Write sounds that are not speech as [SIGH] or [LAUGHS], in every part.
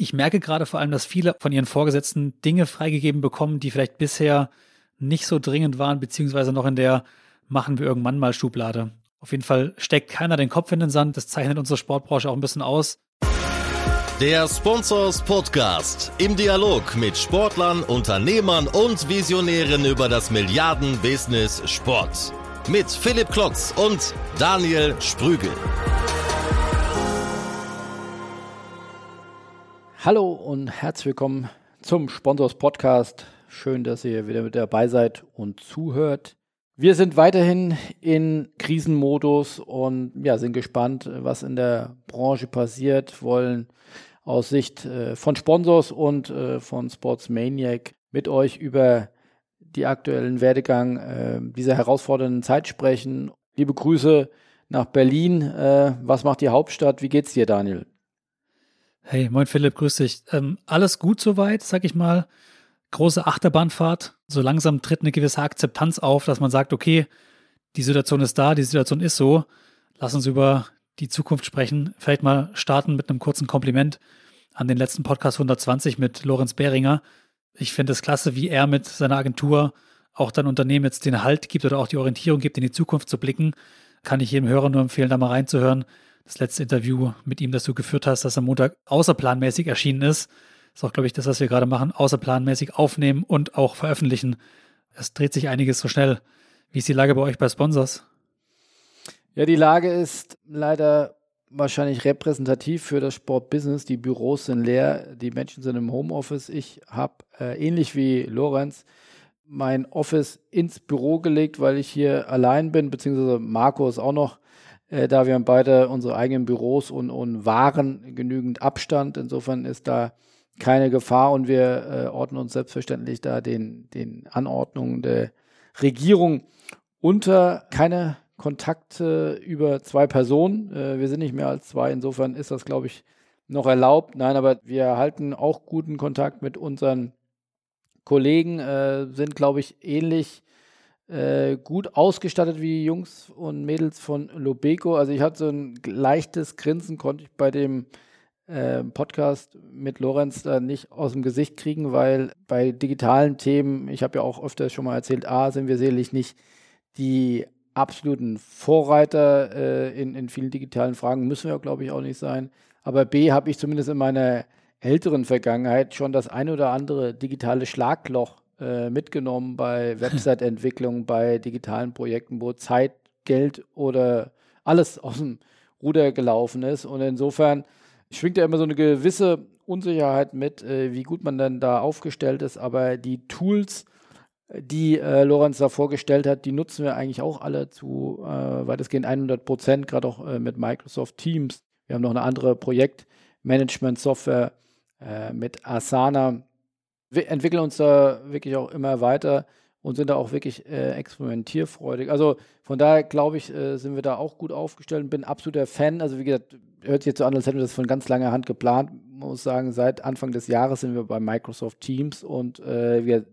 ich merke gerade vor allem, dass viele von ihren Vorgesetzten Dinge freigegeben bekommen, die vielleicht bisher nicht so dringend waren, beziehungsweise noch in der machen wir irgendwann mal Schublade. Auf jeden Fall steckt keiner den Kopf in den Sand. Das zeichnet unsere Sportbranche auch ein bisschen aus. Der Sponsors Podcast im Dialog mit Sportlern, Unternehmern und Visionären über das Milliarden-Business Sport. Mit Philipp Klotz und Daniel Sprügel. Hallo und herzlich willkommen zum Sponsors Podcast. Schön, dass ihr wieder mit dabei seid und zuhört. Wir sind weiterhin in Krisenmodus und ja, sind gespannt, was in der Branche passiert, wollen aus Sicht äh, von Sponsors und äh, von Sportsmaniac mit euch über die aktuellen Werdegang äh, dieser herausfordernden Zeit sprechen. Liebe Grüße nach Berlin. Äh, was macht die Hauptstadt? Wie geht's dir, Daniel? Hey, moin Philipp, grüß dich. Ähm, alles gut soweit, sag ich mal. Große Achterbahnfahrt. So langsam tritt eine gewisse Akzeptanz auf, dass man sagt, okay, die Situation ist da, die Situation ist so. Lass uns über die Zukunft sprechen. Vielleicht mal starten mit einem kurzen Kompliment an den letzten Podcast 120 mit Lorenz Behringer. Ich finde es klasse, wie er mit seiner Agentur auch dann Unternehmen jetzt den Halt gibt oder auch die Orientierung gibt, in die Zukunft zu blicken. Kann ich jedem Hörer nur empfehlen, da mal reinzuhören das letzte Interview mit ihm, das du geführt hast, das am Montag außerplanmäßig erschienen ist. Ist auch, glaube ich, das, was wir gerade machen, außerplanmäßig aufnehmen und auch veröffentlichen. Es dreht sich einiges so schnell. Wie ist die Lage bei euch bei Sponsors? Ja, die Lage ist leider wahrscheinlich repräsentativ für das Sportbusiness. Die Büros sind leer, die Menschen sind im Homeoffice. Ich habe äh, ähnlich wie Lorenz mein Office ins Büro gelegt, weil ich hier allein bin, beziehungsweise Marco ist auch noch äh, da wir haben beide unsere eigenen Büros und, und Waren genügend Abstand. Insofern ist da keine Gefahr und wir äh, ordnen uns selbstverständlich da den, den Anordnungen der Regierung unter. Keine Kontakte über zwei Personen. Äh, wir sind nicht mehr als zwei. Insofern ist das, glaube ich, noch erlaubt. Nein, aber wir halten auch guten Kontakt mit unseren Kollegen, äh, sind, glaube ich, ähnlich äh, gut ausgestattet wie Jungs und Mädels von Lobeco. Also ich hatte so ein leichtes Grinsen, konnte ich bei dem äh, Podcast mit Lorenz da nicht aus dem Gesicht kriegen, weil bei digitalen Themen, ich habe ja auch öfter schon mal erzählt, A, sind wir sicherlich nicht die absoluten Vorreiter äh, in, in vielen digitalen Fragen, müssen wir, glaube ich, auch nicht sein. Aber B, habe ich zumindest in meiner älteren Vergangenheit schon das ein oder andere digitale Schlagloch äh, mitgenommen bei [LAUGHS] Website-Entwicklung, bei digitalen Projekten, wo Zeit, Geld oder alles aus dem Ruder gelaufen ist. Und insofern schwingt ja immer so eine gewisse Unsicherheit mit, äh, wie gut man denn da aufgestellt ist. Aber die Tools, die äh, Lorenz da vorgestellt hat, die nutzen wir eigentlich auch alle zu äh, weitestgehend 100 Prozent, gerade auch äh, mit Microsoft Teams. Wir haben noch eine andere Projektmanagement-Software äh, mit Asana, wir entwickeln uns da wirklich auch immer weiter und sind da auch wirklich äh, experimentierfreudig. Also von daher glaube ich, äh, sind wir da auch gut aufgestellt und bin absoluter Fan. Also wie gesagt, hört sich jetzt so an, als hätten wir das von ganz langer Hand geplant. Muss sagen, seit Anfang des Jahres sind wir bei Microsoft Teams und äh, wir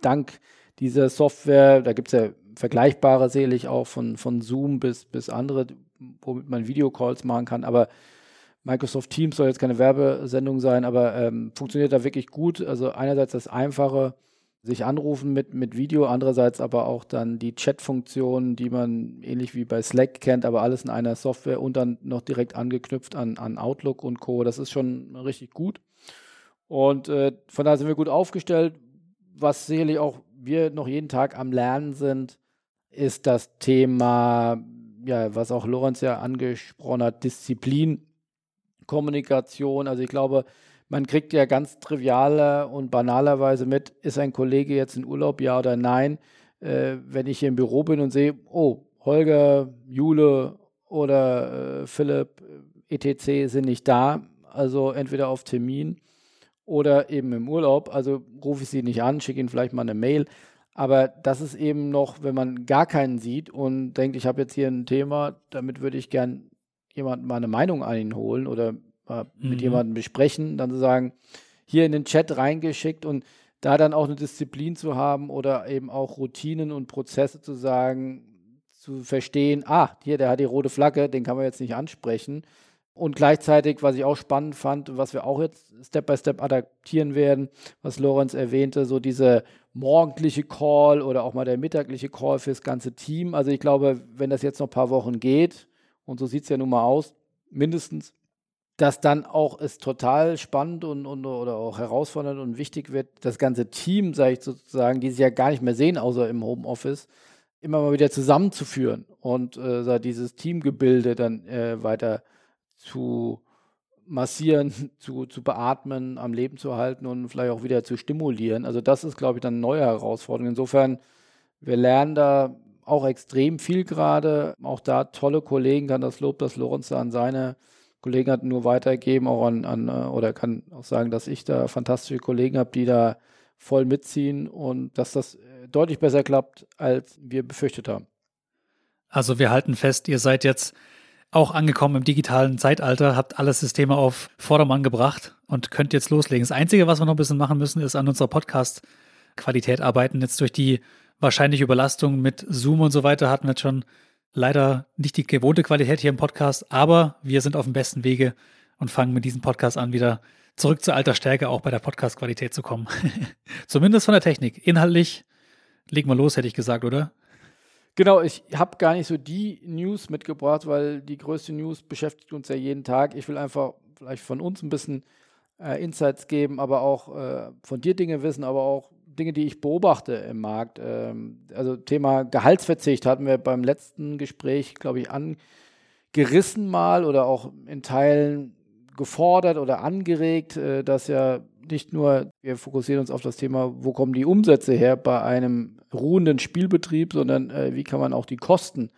dank dieser Software, da gibt es ja vergleichbare sicherlich auch von, von Zoom bis, bis andere, womit man Videocalls machen kann, aber Microsoft Teams soll jetzt keine Werbesendung sein, aber ähm, funktioniert da wirklich gut. Also einerseits das Einfache, sich anrufen mit, mit Video, andererseits aber auch dann die Chat-Funktion, die man ähnlich wie bei Slack kennt, aber alles in einer Software und dann noch direkt angeknüpft an, an Outlook und Co. Das ist schon richtig gut. Und äh, von daher sind wir gut aufgestellt. Was sicherlich auch wir noch jeden Tag am Lernen sind, ist das Thema, ja, was auch Lorenz ja angesprochen hat, Disziplin Kommunikation. Also ich glaube, man kriegt ja ganz trivialer und banalerweise mit, ist ein Kollege jetzt in Urlaub, ja oder nein. Äh, wenn ich hier im Büro bin und sehe, oh, Holger, Jule oder äh, Philipp, äh, etc. sind nicht da, also entweder auf Termin oder eben im Urlaub. Also rufe ich sie nicht an, schicke ihnen vielleicht mal eine Mail. Aber das ist eben noch, wenn man gar keinen sieht und denkt, ich habe jetzt hier ein Thema, damit würde ich gern jemanden mal eine Meinung einholen oder äh, mhm. mit jemandem besprechen, dann zu sagen, hier in den Chat reingeschickt und da dann auch eine Disziplin zu haben oder eben auch Routinen und Prozesse zu sagen, zu verstehen, ah, hier, der hat die rote Flagge, den kann man jetzt nicht ansprechen. Und gleichzeitig, was ich auch spannend fand, was wir auch jetzt Step by Step adaptieren werden, was Lorenz erwähnte, so diese morgendliche Call oder auch mal der mittagliche Call fürs ganze Team. Also ich glaube, wenn das jetzt noch ein paar Wochen geht, und so sieht es ja nun mal aus, mindestens, dass dann auch es total spannend und, und oder auch herausfordernd und wichtig wird, das ganze Team, sage ich sozusagen, die sie ja gar nicht mehr sehen, außer im Homeoffice, immer mal wieder zusammenzuführen und äh, dieses Teamgebilde dann äh, weiter zu massieren, [LAUGHS] zu, zu beatmen, am Leben zu halten und vielleicht auch wieder zu stimulieren. Also das ist, glaube ich, dann eine neue Herausforderung. Insofern, wir lernen da auch extrem viel gerade. Auch da tolle Kollegen, kann das Lob, das Lorenz da an seine Kollegen hat nur weitergeben, auch an, an, äh, oder kann auch sagen, dass ich da fantastische Kollegen habe, die da voll mitziehen und dass das äh, deutlich besser klappt, als wir befürchtet haben. Also wir halten fest, ihr seid jetzt auch angekommen im digitalen Zeitalter, habt alle Systeme auf Vordermann gebracht und könnt jetzt loslegen. Das Einzige, was wir noch ein bisschen machen müssen, ist an unserer Podcast-Qualität arbeiten. Jetzt durch die wahrscheinliche Überlastung mit Zoom und so weiter hatten wir jetzt schon leider nicht die gewohnte Qualität hier im Podcast, aber wir sind auf dem besten Wege und fangen mit diesem Podcast an, wieder zurück zur alter Stärke auch bei der Podcast-Qualität zu kommen. [LAUGHS] Zumindest von der Technik. Inhaltlich legen wir los, hätte ich gesagt, oder? Genau, ich habe gar nicht so die News mitgebracht, weil die größte News beschäftigt uns ja jeden Tag. Ich will einfach vielleicht von uns ein bisschen äh, Insights geben, aber auch äh, von dir Dinge wissen, aber auch Dinge, die ich beobachte im Markt. Ähm, also Thema Gehaltsverzicht hatten wir beim letzten Gespräch, glaube ich, angerissen mal oder auch in Teilen gefordert oder angeregt, äh, dass ja nicht nur, wir fokussieren uns auf das Thema, wo kommen die Umsätze her bei einem ruhenden Spielbetrieb, sondern äh, wie kann man auch die Kosten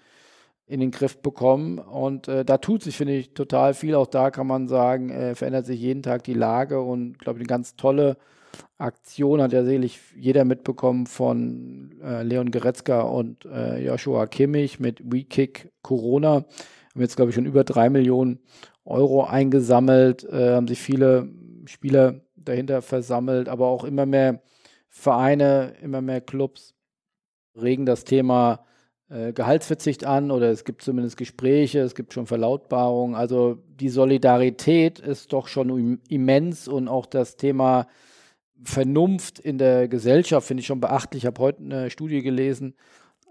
in den Griff bekommen. Und äh, da tut sich, finde ich, total viel. Auch da kann man sagen, äh, verändert sich jeden Tag die Lage und, glaube ich, eine ganz tolle Aktion hat ja sicherlich jeder mitbekommen von äh, Leon Goretzka und äh, Joshua Kimmich mit WeKick Corona. Haben jetzt, glaube ich, schon über drei Millionen Euro eingesammelt, äh, haben sich viele Spieler dahinter versammelt, aber auch immer mehr Vereine, immer mehr Clubs regen das Thema äh, Gehaltsverzicht an oder es gibt zumindest Gespräche, es gibt schon Verlautbarungen. Also die Solidarität ist doch schon immens und auch das Thema Vernunft in der Gesellschaft finde ich schon beachtlich. Ich habe heute eine Studie gelesen,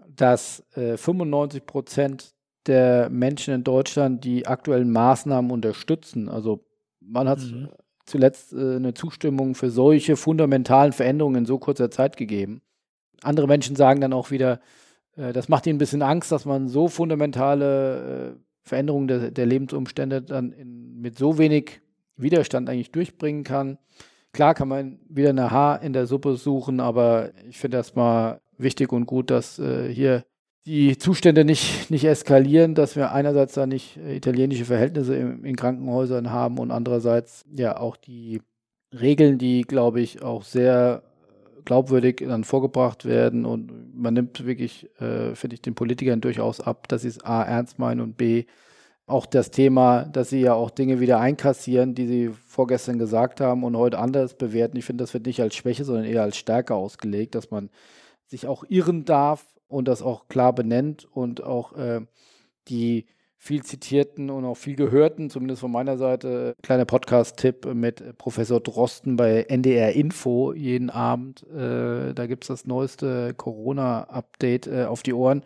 dass äh, 95 Prozent der Menschen in Deutschland die aktuellen Maßnahmen unterstützen. Also man hat mhm. zuletzt äh, eine Zustimmung für solche fundamentalen Veränderungen in so kurzer Zeit gegeben. Andere Menschen sagen dann auch wieder, äh, das macht ihnen ein bisschen Angst, dass man so fundamentale äh, Veränderungen der, der, Lebensumstände dann in, mit so wenig Widerstand eigentlich durchbringen kann. Klar kann man wieder eine Haar in der Suppe suchen, aber ich finde erstmal wichtig und gut, dass äh, hier die Zustände nicht, nicht eskalieren, dass wir einerseits da nicht äh, italienische Verhältnisse in, in Krankenhäusern haben und andererseits ja auch die Regeln, die, glaube ich, auch sehr glaubwürdig dann vorgebracht werden. Und man nimmt wirklich, äh, finde ich, den Politikern durchaus ab, dass sie es A ernst meinen und B auch das Thema, dass sie ja auch Dinge wieder einkassieren, die sie vorgestern gesagt haben und heute anders bewerten. Ich finde, das wird nicht als Schwäche, sondern eher als Stärke ausgelegt, dass man sich auch irren darf und das auch klar benennt und auch äh, die viel zitierten und auch viel gehörten, zumindest von meiner Seite, kleiner Podcast-Tipp mit Professor Drosten bei NDR Info jeden Abend. Äh, da gibt es das neueste Corona-Update äh, auf die Ohren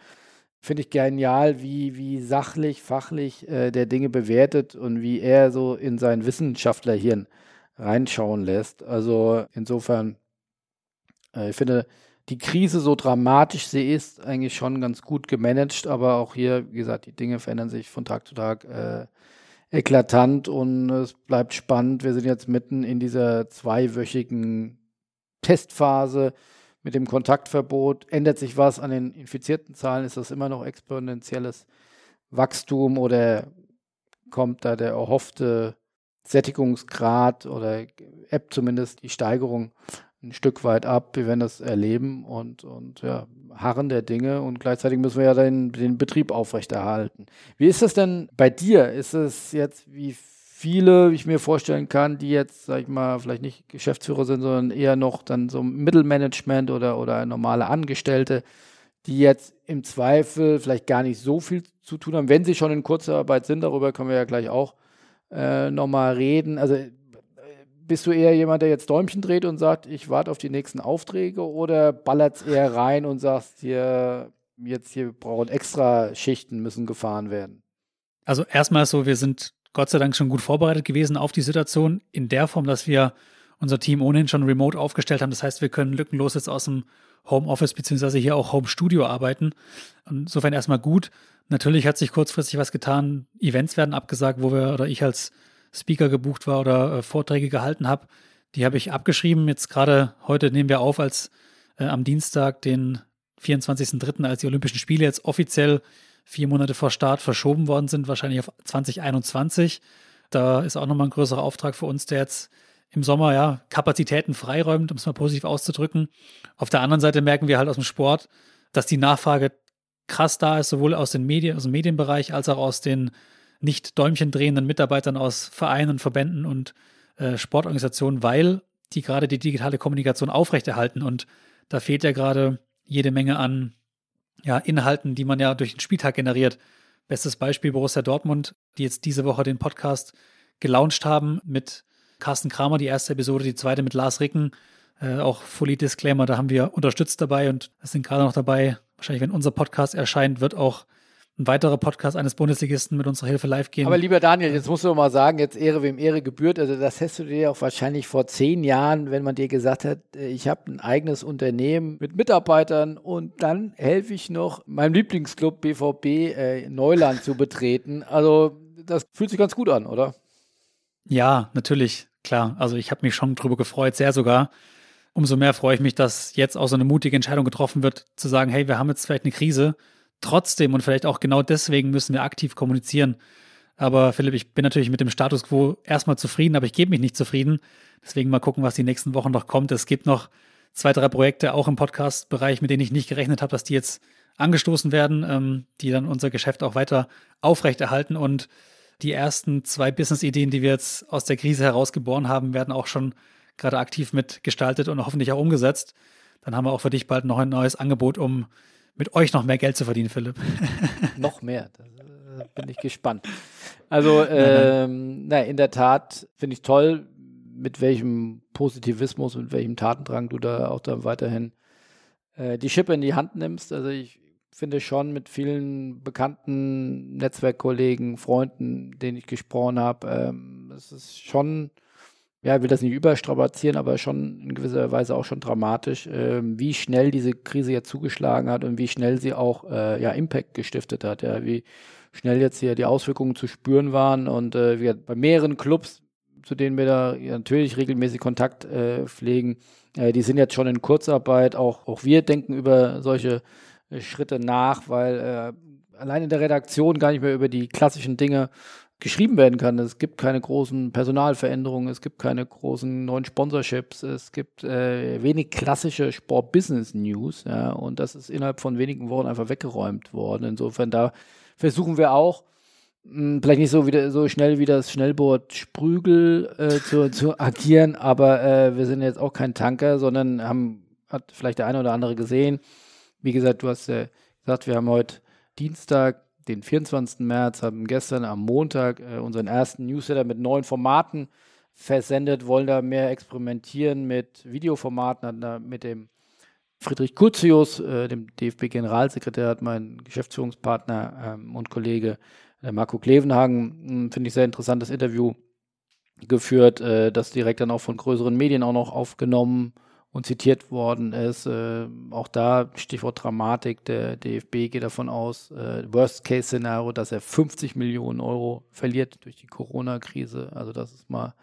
finde ich genial, wie, wie sachlich, fachlich äh, der Dinge bewertet und wie er so in sein Wissenschaftlerhirn reinschauen lässt. Also insofern, äh, ich finde, die Krise, so dramatisch sie ist, eigentlich schon ganz gut gemanagt, aber auch hier, wie gesagt, die Dinge verändern sich von Tag zu Tag äh, eklatant und es bleibt spannend. Wir sind jetzt mitten in dieser zweiwöchigen Testphase mit dem Kontaktverbot ändert sich was an den infizierten Zahlen? Ist das immer noch exponentielles Wachstum oder kommt da der erhoffte Sättigungsgrad oder App zumindest die Steigerung ein Stück weit ab. Wir werden das erleben und, und ja, harren der Dinge und gleichzeitig müssen wir ja den, den Betrieb aufrechterhalten. Wie ist das denn bei dir? Ist es jetzt wie viele, wie ich mir vorstellen kann, die jetzt, sag ich mal, vielleicht nicht Geschäftsführer sind, sondern eher noch dann so Mittelmanagement oder, oder normale Angestellte, die jetzt im Zweifel vielleicht gar nicht so viel zu tun haben, wenn sie schon in Kurzarbeit sind, darüber können wir ja gleich auch äh, nochmal reden. Also äh, bist du eher jemand, der jetzt Däumchen dreht und sagt, ich warte auf die nächsten Aufträge oder ballert es eher rein und sagst, hier, jetzt hier brauchen extra Schichten müssen gefahren werden? Also erstmal so, wir sind Gott sei Dank schon gut vorbereitet gewesen auf die Situation in der Form, dass wir unser Team ohnehin schon remote aufgestellt haben. Das heißt, wir können lückenlos jetzt aus dem Homeoffice beziehungsweise hier auch Home Studio arbeiten. Insofern erstmal gut. Natürlich hat sich kurzfristig was getan. Events werden abgesagt, wo wir oder ich als Speaker gebucht war oder äh, Vorträge gehalten habe. Die habe ich abgeschrieben. Jetzt gerade heute nehmen wir auf, als äh, am Dienstag, den 24.03., als die Olympischen Spiele jetzt offiziell vier Monate vor Start verschoben worden sind, wahrscheinlich auf 2021. Da ist auch nochmal ein größerer Auftrag für uns, der jetzt im Sommer ja Kapazitäten freiräumt, um es mal positiv auszudrücken. Auf der anderen Seite merken wir halt aus dem Sport, dass die Nachfrage krass da ist, sowohl aus, den Medien, aus dem Medienbereich als auch aus den nicht Däumchen drehenden Mitarbeitern aus Vereinen, Verbänden und äh, Sportorganisationen, weil die gerade die digitale Kommunikation aufrechterhalten. Und da fehlt ja gerade jede Menge an ja, Inhalten, die man ja durch den Spieltag generiert. Bestes Beispiel Borussia Dortmund, die jetzt diese Woche den Podcast gelauncht haben mit Carsten Kramer, die erste Episode, die zweite mit Lars Ricken. Äh, auch Fully Disclaimer, da haben wir unterstützt dabei und sind gerade noch dabei. Wahrscheinlich, wenn unser Podcast erscheint, wird auch ein weiterer Podcast eines Bundesligisten mit unserer Hilfe live gehen. Aber lieber Daniel, jetzt musst du mal sagen, jetzt Ehre wem Ehre gebührt. Also das hättest du dir auch wahrscheinlich vor zehn Jahren, wenn man dir gesagt hat, äh, ich habe ein eigenes Unternehmen mit Mitarbeitern und dann helfe ich noch meinem Lieblingsclub BVB äh, Neuland zu betreten. Also das fühlt sich ganz gut an, oder? Ja, natürlich klar. Also ich habe mich schon drüber gefreut, sehr sogar. Umso mehr freue ich mich, dass jetzt auch so eine mutige Entscheidung getroffen wird, zu sagen, hey, wir haben jetzt vielleicht eine Krise. Trotzdem und vielleicht auch genau deswegen müssen wir aktiv kommunizieren. Aber Philipp, ich bin natürlich mit dem Status quo erstmal zufrieden, aber ich gebe mich nicht zufrieden. Deswegen mal gucken, was die nächsten Wochen noch kommt. Es gibt noch zwei, drei Projekte auch im Podcast-Bereich, mit denen ich nicht gerechnet habe, dass die jetzt angestoßen werden, ähm, die dann unser Geschäft auch weiter aufrechterhalten und die ersten zwei Business-Ideen, die wir jetzt aus der Krise herausgeboren haben, werden auch schon gerade aktiv mitgestaltet und hoffentlich auch umgesetzt. Dann haben wir auch für dich bald noch ein neues Angebot, um mit euch noch mehr Geld zu verdienen, Philipp. [LAUGHS] noch mehr. Da bin ich gespannt. Also, ähm, na, in der Tat finde ich toll, mit welchem Positivismus und welchem Tatendrang du da auch dann weiterhin äh, die Schippe in die Hand nimmst. Also ich finde schon mit vielen bekannten Netzwerkkollegen, Freunden, denen ich gesprochen habe, ähm, es ist schon, ja, ich will das nicht überstrapazieren, aber schon in gewisser Weise auch schon dramatisch, ähm, wie schnell diese Krise jetzt zugeschlagen hat und wie schnell sie auch äh, ja, Impact gestiftet hat, ja, wie schnell jetzt hier die Auswirkungen zu spüren waren und äh, wir bei mehreren Clubs, zu denen wir da natürlich regelmäßig Kontakt äh, pflegen, äh, die sind jetzt schon in Kurzarbeit, auch, auch wir denken über solche Schritte nach, weil äh, allein in der Redaktion gar nicht mehr über die klassischen Dinge geschrieben werden kann. Es gibt keine großen Personalveränderungen, es gibt keine großen neuen Sponsorships, es gibt äh, wenig klassische Sport-Business-News, ja, und das ist innerhalb von wenigen Wochen einfach weggeräumt worden. Insofern da versuchen wir auch, mh, hm, vielleicht nicht so wieder so schnell wie das Schnellboot Sprügel äh, zu, [LAUGHS] zu agieren, aber äh, wir sind jetzt auch kein Tanker, sondern haben, hat vielleicht der eine oder andere gesehen, wie gesagt, du hast ja gesagt, wir haben heute Dienstag, den 24. März, haben gestern am Montag äh, unseren ersten Newsletter mit neuen Formaten versendet, wollen da mehr experimentieren mit Videoformaten, hatten da mit dem Friedrich Curtius, äh, dem DFB-Generalsekretär, hat mein Geschäftsführungspartner ähm, und Kollege äh, Marco Klevenhagen, hm, finde ich sehr interessantes Interview geführt, äh, das direkt dann auch von größeren Medien auch noch aufgenommen und zitiert worden ist. Äh, auch da Stichwort Dramatik, der DFB geht davon aus, äh, Worst-Case-Szenario, dass er 50 Millionen Euro verliert durch die Corona-Krise. Also das ist mal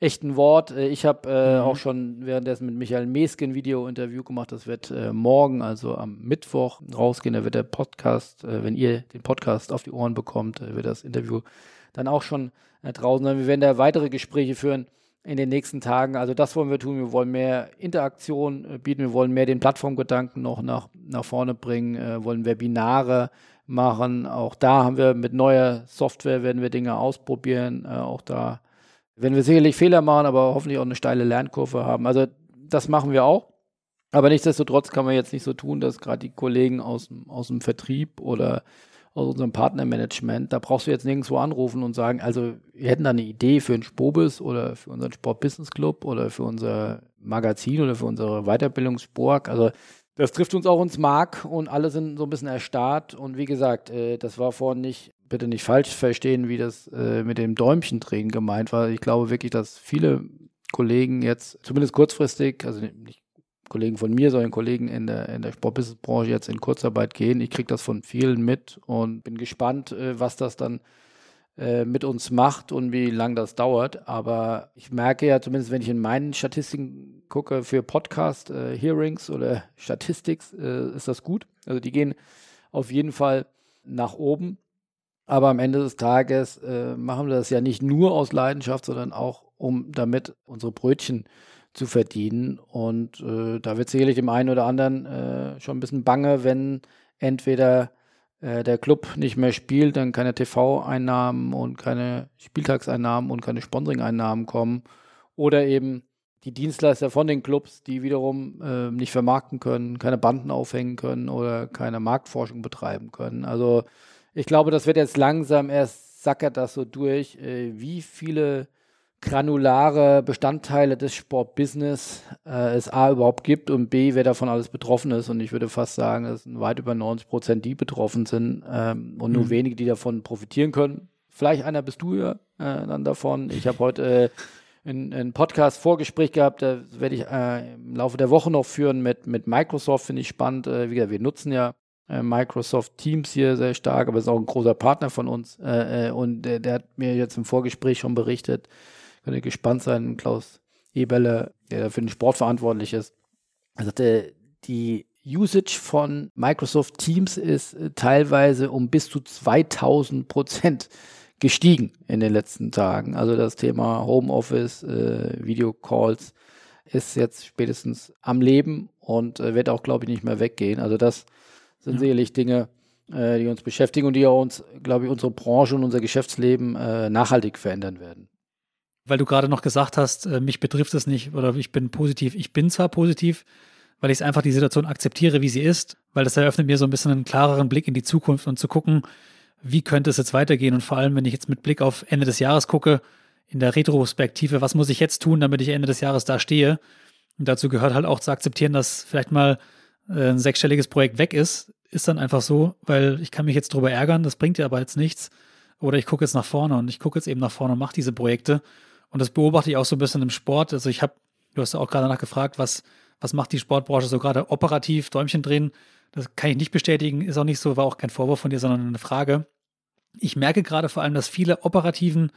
echt ein Wort. Äh, ich habe äh, mhm. auch schon währenddessen mit Michael Meske ein Video-Interview gemacht. Das wird äh, morgen, also am Mittwoch, rausgehen. Da wird der Podcast, äh, wenn ihr den Podcast auf die Ohren bekommt, wird das Interview dann auch schon draußen sein. Wir werden da weitere Gespräche führen in den nächsten Tagen. Also das wollen wir tun. Wir wollen mehr Interaktion äh, bieten. Wir wollen mehr den Plattformgedanken noch nach, nach vorne bringen, äh, wollen Webinare machen. Auch da haben wir mit neuer Software werden wir Dinge ausprobieren. Äh, auch da werden wir sicherlich Fehler machen, aber hoffentlich auch eine steile Lernkurve haben. Also das machen wir auch. Aber nichtsdestotrotz kann man jetzt nicht so tun, dass gerade die Kollegen aus, aus dem Vertrieb oder aus unserem Partnermanagement. Da brauchst du jetzt nirgendwo anrufen und sagen, also wir hätten da eine Idee für einen Spobis oder für unseren Sport Business Club oder für unser Magazin oder für unsere Weiterbildungsspork. Also das trifft uns auch ins Mark und alle sind so ein bisschen erstarrt. Und wie gesagt, äh, das war vorhin nicht, bitte nicht falsch verstehen, wie das äh, mit dem Däumchen drehen gemeint war. Ich glaube wirklich, dass viele Kollegen jetzt, zumindest kurzfristig, also nicht Kollegen von mir, sondern Kollegen in der, in der Sportbusinessbranche jetzt in Kurzarbeit gehen. Ich kriege das von vielen mit und bin gespannt, äh, was das dann äh, mit uns macht und wie lange das dauert. Aber ich merke ja, zumindest wenn ich in meinen Statistiken gucke für Podcast-Hearings äh, oder [LAUGHS] Statistics, äh, ist das gut. Also die gehen auf jeden Fall nach oben. Aber am Ende des Tages äh, machen wir das ja nicht nur aus Leidenschaft, sondern auch, um damit unsere Brötchen zu verdienen. Und äh, da wird sicherlich dem einen oder anderen äh, schon ein bisschen bange, wenn entweder äh, der Club nicht mehr spielt, dann keine TV-Einnahmen und keine Spieltagseinnahmen und keine Sponsoring-Einnahmen kommen. Oder eben die Dienstleister von den Clubs, die wiederum äh, nicht vermarkten können, keine Banden aufhängen können oder keine Marktforschung betreiben können. Also ich glaube, das wird jetzt langsam erst sackert das so durch, äh, wie viele granulare Bestandteile des Sportbusiness äh, es A überhaupt gibt und B, wer davon alles betroffen ist. Und ich würde fast sagen, es sind weit über 90 Prozent, die betroffen sind ähm, und nur mhm. wenige, die davon profitieren können. Vielleicht einer bist du ja äh, dann davon. Ich habe heute äh, ein, Podcast Vorgespräch gehabt, da werde ich äh, im Laufe der Woche noch führen mit, mit Microsoft, finde ich spannend. Äh, wie gesagt, wir nutzen ja äh, Microsoft Teams hier sehr stark, aber ist auch ein großer Partner von uns. Äh, und der, der, hat mir jetzt im Vorgespräch schon berichtet, könnt ihr gespannt sein, Klaus Eberle, der für den Sport verantwortlich ist. Er sagte, die Usage von Microsoft Teams ist teilweise um bis zu 2000 Prozent gestiegen in den letzten Tagen. Also das Thema Homeoffice, äh, Videocalls ist jetzt spätestens am Leben und äh, wird auch, glaube ich, nicht mehr weggehen. Also das sind ja. sicherlich Dinge, äh, die uns beschäftigen und die auch uns, glaube ich, unsere Branche und unser Geschäftsleben äh, nachhaltig verändern werden. Weil du gerade noch gesagt hast, äh, mich betrifft es nicht oder ich bin positiv. Ich bin zwar positiv, weil ich einfach die Situation akzeptiere, wie sie ist, weil das eröffnet mir so ein bisschen einen klareren Blick in die Zukunft und zu gucken, wie könnte es jetzt weitergehen und vor allem, wenn ich jetzt mit Blick auf Ende des Jahres gucke, in der Retrospektive, was muss ich jetzt tun, damit ich Ende des Jahres da stehe? Und dazu gehört halt auch zu akzeptieren, dass vielleicht mal äh, ein sechsstelliges Projekt weg ist, ist dann einfach so, weil ich kann mich jetzt drüber ärgern, das bringt ja aber jetzt nichts. Oder ich gucke jetzt nach vorne und ich gucke jetzt eben nach vorne und mache diese Projekte. Und das beobachte ich auch so ein bisschen im Sport. Also ich habe, du hast ja auch gerade danach gefragt, was, was macht die Sportbranche so gerade operativ, Däumchen drehen. Das kann ich nicht bestätigen, ist auch nicht so, war auch kein Vorwurf von dir, sondern eine Frage. Ich merke gerade vor allem, dass viele Operativen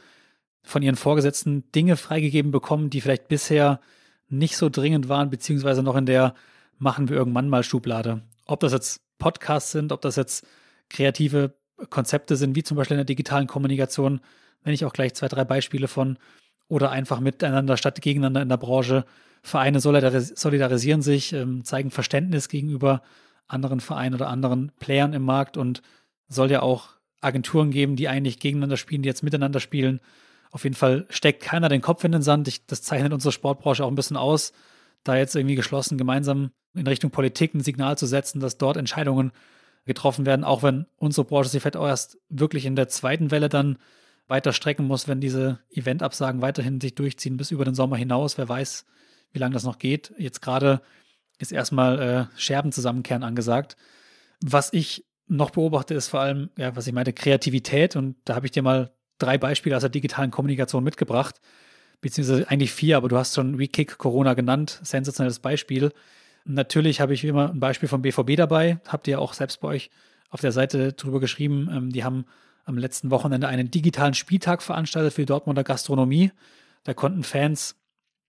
von ihren Vorgesetzten Dinge freigegeben bekommen, die vielleicht bisher nicht so dringend waren, beziehungsweise noch in der machen wir irgendwann mal Schublade. Ob das jetzt Podcasts sind, ob das jetzt kreative Konzepte sind, wie zum Beispiel in der digitalen Kommunikation, wenn ich auch gleich zwei, drei Beispiele von, oder einfach miteinander statt gegeneinander in der Branche. Vereine solidarisieren sich, ähm, zeigen Verständnis gegenüber anderen Vereinen oder anderen Playern im Markt und soll ja auch Agenturen geben, die eigentlich gegeneinander spielen, die jetzt miteinander spielen. Auf jeden Fall steckt keiner den Kopf in den Sand. Ich, das zeichnet unsere Sportbranche auch ein bisschen aus, da jetzt irgendwie geschlossen gemeinsam in Richtung Politik ein Signal zu setzen, dass dort Entscheidungen getroffen werden, auch wenn unsere Branche sich vielleicht auch erst wirklich in der zweiten Welle dann weiter strecken muss, wenn diese Eventabsagen weiterhin sich durchziehen bis über den Sommer hinaus. Wer weiß, wie lange das noch geht. Jetzt gerade ist erstmal äh, Scherben zusammenkehren angesagt. Was ich noch beobachte, ist vor allem, ja, was ich meine, Kreativität. Und da habe ich dir mal drei Beispiele aus der digitalen Kommunikation mitgebracht. Beziehungsweise eigentlich vier, aber du hast schon WeKick Corona genannt. Sensationelles Beispiel. Natürlich habe ich wie immer ein Beispiel vom BVB dabei. Habt ihr auch selbst bei euch auf der Seite drüber geschrieben. Ähm, die haben am letzten Wochenende einen digitalen Spieltag veranstaltet für die Dortmunder Gastronomie. Da konnten Fans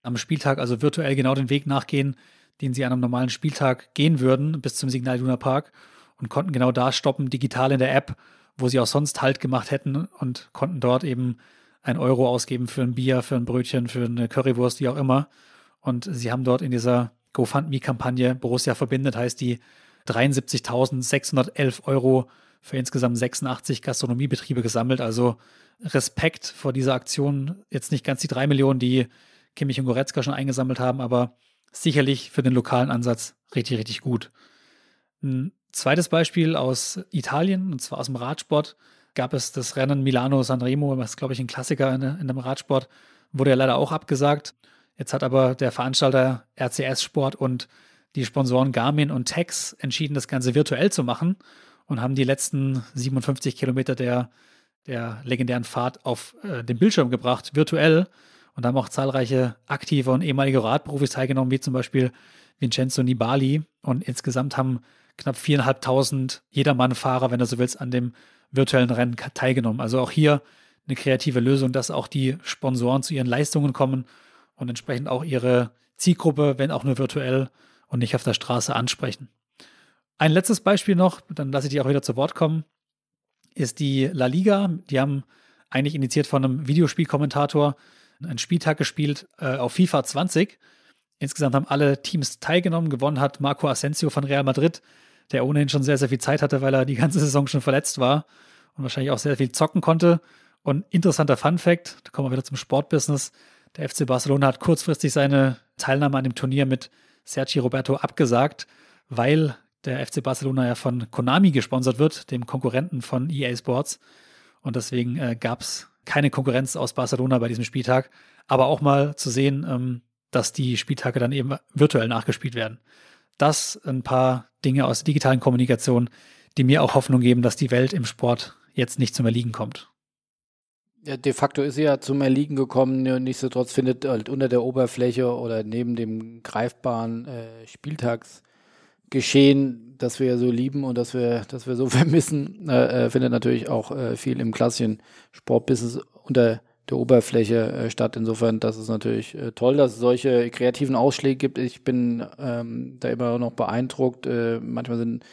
am Spieltag also virtuell genau den Weg nachgehen, den sie an einem normalen Spieltag gehen würden, bis zum Signal Iduna Park und konnten genau da stoppen, digital in der App, wo sie auch sonst Halt gemacht hätten und konnten dort eben ein Euro ausgeben für ein Bier, für ein Brötchen, für eine Currywurst, wie auch immer. Und sie haben dort in dieser GoFundMe-Kampagne Borussia verbindet, heißt die 73.611 Euro für insgesamt 86 Gastronomiebetriebe gesammelt. Also Respekt vor dieser Aktion. Jetzt nicht ganz die drei Millionen, die Kimmich und Goretzka schon eingesammelt haben, aber sicherlich für den lokalen Ansatz richtig, richtig gut. Ein zweites Beispiel aus Italien, und zwar aus dem Radsport, gab es das Rennen Milano Sanremo, was glaube ich ein Klassiker in, in dem Radsport, wurde ja leider auch abgesagt. Jetzt hat aber der Veranstalter RCS Sport und die Sponsoren Garmin und Tex entschieden, das Ganze virtuell zu machen und haben die letzten 57 Kilometer der, der legendären Fahrt auf äh, den Bildschirm gebracht, virtuell. Und haben auch zahlreiche aktive und ehemalige Radprofis teilgenommen, wie zum Beispiel Vincenzo Nibali. Und insgesamt haben knapp viereinhalbtausend Jedermann-Fahrer, wenn du so willst, an dem virtuellen Rennen teilgenommen. Also auch hier eine kreative Lösung, dass auch die Sponsoren zu ihren Leistungen kommen und entsprechend auch ihre Zielgruppe, wenn auch nur virtuell und nicht auf der Straße ansprechen. Ein letztes Beispiel noch, dann lasse ich die auch wieder zu Wort kommen, ist die La Liga. Die haben eigentlich initiiert von einem Videospielkommentator einen Spieltag gespielt äh, auf FIFA 20. Insgesamt haben alle Teams teilgenommen. Gewonnen hat Marco Asensio von Real Madrid, der ohnehin schon sehr, sehr viel Zeit hatte, weil er die ganze [LAUGHS] Saison schon verletzt war und wahrscheinlich auch sehr viel zocken konnte. Und interessanter Fun Fact, da kommen wir wieder zum Sportbusiness. Der FC Barcelona hat kurzfristig seine Teilnahme an dem Turnier mit Sergi Roberto abgesagt, weil der FC Barcelona ja von Konami gesponsert wird, dem Konkurrenten von EA Sports. Und deswegen äh, gab es keine Konkurrenz aus Barcelona bei diesem Spieltag. Aber auch mal zu sehen, ähm, dass die Spieltage dann eben virtuell nachgespielt werden. Das ein paar Dinge aus der digitalen Kommunikation, die mir auch Hoffnung geben, dass die Welt im Sport jetzt nicht zum Erliegen kommt. Ja, de facto ist sie ja zum Erliegen gekommen. Nichtsdestotrotz findet halt unter der Oberfläche oder neben dem greifbaren äh, Spieltagsgeschehen, das wir so lieben und das wir, das wir so [LAUGHS] vermissen, äh, äh, findet natürlich auch äh, viel im klassischen Sportbusiness unter der Oberfläche äh, statt. Insofern, das ist natürlich äh, toll, dass es solche kreativen Ausschläge gibt. Ich bin ähm, da immer noch beeindruckt. Äh, manchmal sind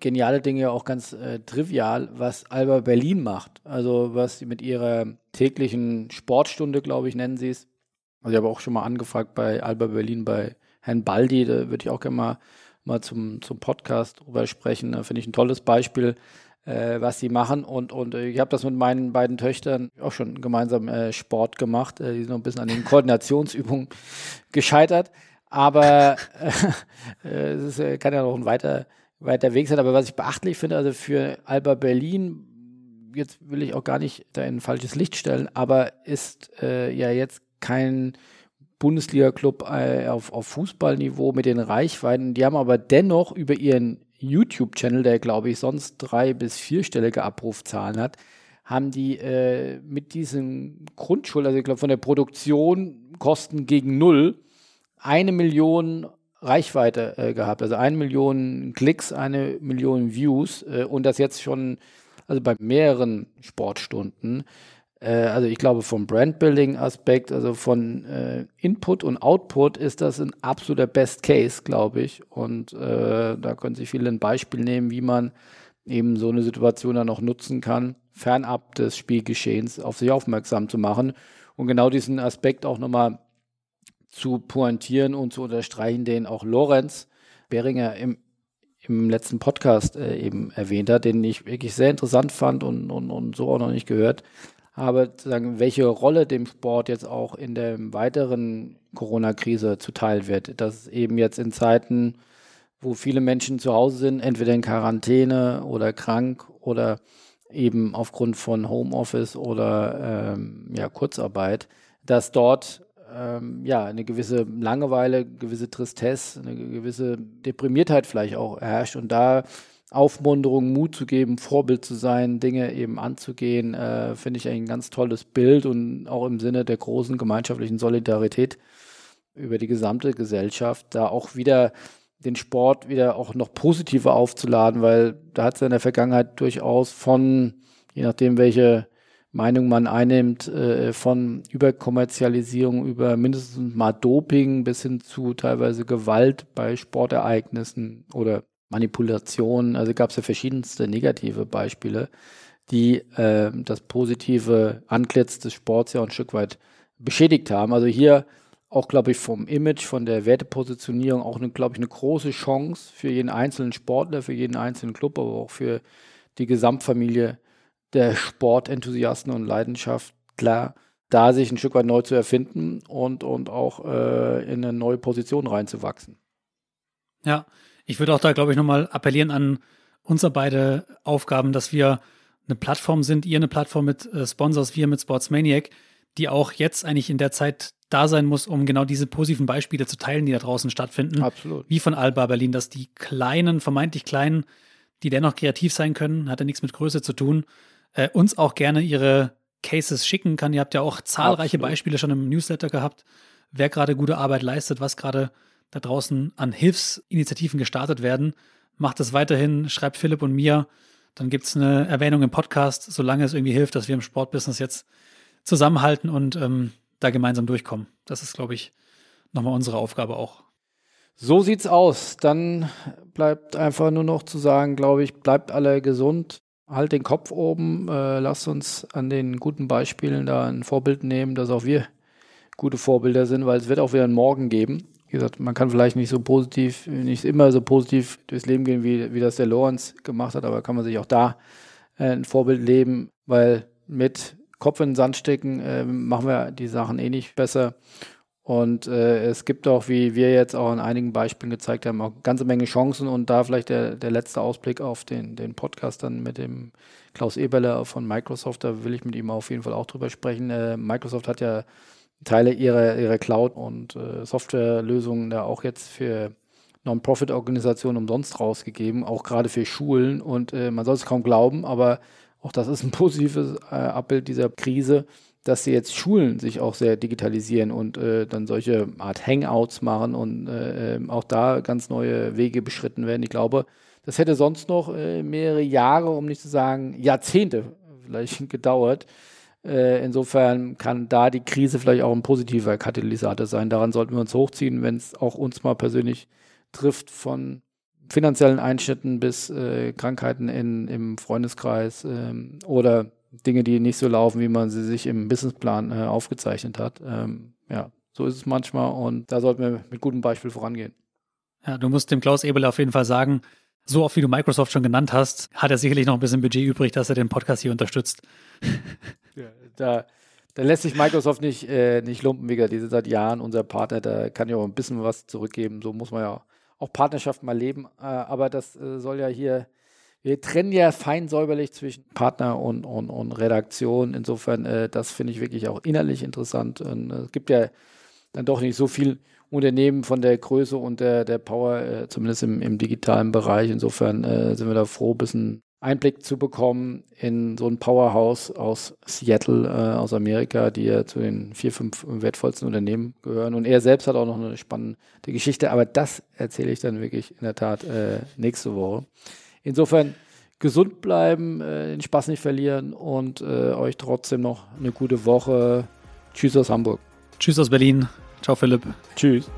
geniale Dinge auch ganz äh, trivial, was Alba Berlin macht. Also was sie mit ihrer täglichen Sportstunde, glaube ich, nennen sie es. Also ich habe auch schon mal angefragt bei Alba Berlin bei Herrn Baldi, da würde ich auch gerne mal, mal zum, zum Podcast drüber sprechen. Da finde ich ein tolles Beispiel, äh, was sie machen. Und, und äh, ich habe das mit meinen beiden Töchtern auch schon gemeinsam äh, Sport gemacht. Äh, die sind noch ein bisschen an den [LAUGHS] Koordinationsübungen gescheitert. Aber äh, [LAUGHS] es ist, kann ja noch ein weiter weiter Weg sein. Aber was ich beachtlich finde, also für Alba Berlin, jetzt will ich auch gar nicht da in ein falsches Licht stellen, aber ist äh, ja jetzt kein Bundesliga-Club äh, auf, auf Fußballniveau mit den Reichweiten. Die haben aber dennoch über ihren YouTube-Channel, der glaube ich sonst drei- bis vierstellige Abrufzahlen hat, haben die äh, mit diesem Grundschuld, also ich glaube von der Produktion Kosten gegen null, eine Million Reichweite äh, gehabt. Also eine Million Klicks, eine Million Views äh, und das jetzt schon, also bei mehreren Sportstunden. Äh, also ich glaube vom Brandbuilding-Aspekt, also von äh, Input und Output ist das ein absoluter Best Case, glaube ich. Und äh, da können sich viele ein Beispiel nehmen, wie man eben so eine Situation dann noch nutzen kann, fernab des Spielgeschehens auf sich aufmerksam zu machen und genau diesen Aspekt auch nochmal zu pointieren und zu unterstreichen, den auch Lorenz Beringer im, im letzten Podcast äh, eben erwähnt hat, den ich wirklich sehr interessant fand und, und, und so auch noch nicht gehört habe, zu sagen, welche Rolle dem Sport jetzt auch in der weiteren Corona-Krise zuteil wird. Dass eben jetzt in Zeiten, wo viele Menschen zu Hause sind, entweder in Quarantäne oder krank oder eben aufgrund von Homeoffice oder ähm, ja, Kurzarbeit, dass dort ähm, ja, eine gewisse Langeweile, gewisse Tristesse, eine gewisse Deprimiertheit vielleicht auch herrscht und da Aufmunterung, Mut zu geben, Vorbild zu sein, Dinge eben anzugehen, äh, finde ich ein ganz tolles Bild und auch im Sinne der großen gemeinschaftlichen Solidarität über die gesamte Gesellschaft, da auch wieder den Sport wieder auch noch positiver aufzuladen, weil da hat es in der Vergangenheit durchaus von, je nachdem welche Meinung man einnimmt, äh, von Überkommerzialisierung über mindestens mal Doping bis hin zu teilweise Gewalt bei Sportereignissen oder Manipulation. Also gab es ja verschiedenste negative Beispiele, die äh, das positive Antlitz des Sports ja ein Stück weit beschädigt haben. Also hier auch, glaube ich, vom Image, von der Wertepositionierung auch, glaube ich, eine große Chance für jeden einzelnen Sportler, für jeden einzelnen Club, aber auch für die Gesamtfamilie der Sportenthusiasten und Leidenschaftler, da sich ein Stück weit neu zu erfinden und, und auch äh, in eine neue Position reinzuwachsen. Ja, Ich würde auch da, glaube ich, nochmal appellieren an unsere beide Aufgaben, dass wir eine Plattform sind, ihr eine Plattform mit äh, Sponsors, wir mit Sportsmaniac, die auch jetzt eigentlich in der Zeit da sein muss, um genau diese positiven Beispiele zu teilen, die da draußen stattfinden. Absolut. Wie von Alba Berlin, dass die kleinen, vermeintlich kleinen, die dennoch kreativ sein können, hat ja nichts mit Größe zu tun, äh, uns auch gerne ihre Cases schicken kann. Ihr habt ja auch zahlreiche Absolut. Beispiele schon im Newsletter gehabt, wer gerade gute Arbeit leistet, was gerade da draußen an Hilfsinitiativen gestartet werden. Macht es weiterhin, schreibt Philipp und mir. Dann gibt es eine Erwähnung im Podcast, solange es irgendwie hilft, dass wir im Sportbusiness jetzt zusammenhalten und ähm, da gemeinsam durchkommen. Das ist, glaube ich, nochmal unsere Aufgabe auch. So sieht's aus. Dann bleibt einfach nur noch zu sagen, glaube ich, bleibt alle gesund, halt den Kopf oben, äh, lasst uns an den guten Beispielen da ein Vorbild nehmen, dass auch wir gute Vorbilder sind, weil es wird auch wieder einen Morgen geben. Wie gesagt, man kann vielleicht nicht so positiv, nicht immer so positiv durchs Leben gehen, wie, wie das der Lorenz gemacht hat, aber kann man sich auch da äh, ein Vorbild leben, weil mit Kopf in den Sand stecken äh, machen wir die Sachen eh nicht besser. Und äh, es gibt auch, wie wir jetzt auch in einigen Beispielen gezeigt haben, auch eine ganze Menge Chancen. Und da vielleicht der, der letzte Ausblick auf den, den Podcast dann mit dem Klaus Eberle von Microsoft. Da will ich mit ihm auf jeden Fall auch drüber sprechen. Äh, Microsoft hat ja Teile ihrer, ihrer Cloud- und äh, Softwarelösungen da auch jetzt für Non-Profit-Organisationen umsonst rausgegeben, auch gerade für Schulen. Und äh, man soll es kaum glauben, aber auch das ist ein [LAUGHS] positives äh, Abbild dieser Krise dass sie jetzt Schulen sich auch sehr digitalisieren und äh, dann solche Art Hangouts machen und äh, ähm, auch da ganz neue Wege beschritten werden. Ich glaube, das hätte sonst noch äh, mehrere Jahre, um nicht zu sagen Jahrzehnte vielleicht [LAUGHS] gedauert. Äh, insofern kann da die Krise vielleicht auch ein positiver Katalysator sein. Daran sollten wir uns hochziehen, wenn es auch uns mal persönlich trifft, von finanziellen Einschnitten bis äh, Krankheiten in, im Freundeskreis ähm, oder Dinge, die nicht so laufen, wie man sie sich im Businessplan äh, aufgezeichnet hat. Ähm, ja, so ist es manchmal und da sollten wir mit gutem Beispiel vorangehen. Ja, du musst dem Klaus Ebel auf jeden Fall sagen, so oft wie du Microsoft schon genannt hast, hat er sicherlich noch ein bisschen Budget übrig, dass er den Podcast hier unterstützt. [LAUGHS] Ja, da, da lässt sich Microsoft nicht, äh, nicht lumpen, gesagt, die sind seit Jahren unser Partner, da kann ja auch ein bisschen was zurückgeben. So muss man ja auch Partnerschaft mal leben. Äh, aber das äh, soll ja hier wir trennen ja fein säuberlich zwischen Partner und, und, und Redaktion. Insofern, äh, das finde ich wirklich auch innerlich interessant. Und, äh, es gibt ja dann doch nicht so viel Unternehmen von der Größe und der, der Power, äh, zumindest im, im digitalen Bereich. Insofern äh, sind wir da froh, ein bisschen Einblick zu bekommen in so ein Powerhouse aus Seattle, äh, aus Amerika, die ja zu den vier, fünf wertvollsten Unternehmen gehören. Und er selbst hat auch noch eine spannende Geschichte, aber das erzähle ich dann wirklich in der Tat äh, nächste Woche. Insofern gesund bleiben, äh, den Spaß nicht verlieren und äh, euch trotzdem noch eine gute Woche. Tschüss aus Hamburg. Tschüss aus Berlin. Ciao Philipp. Tschüss.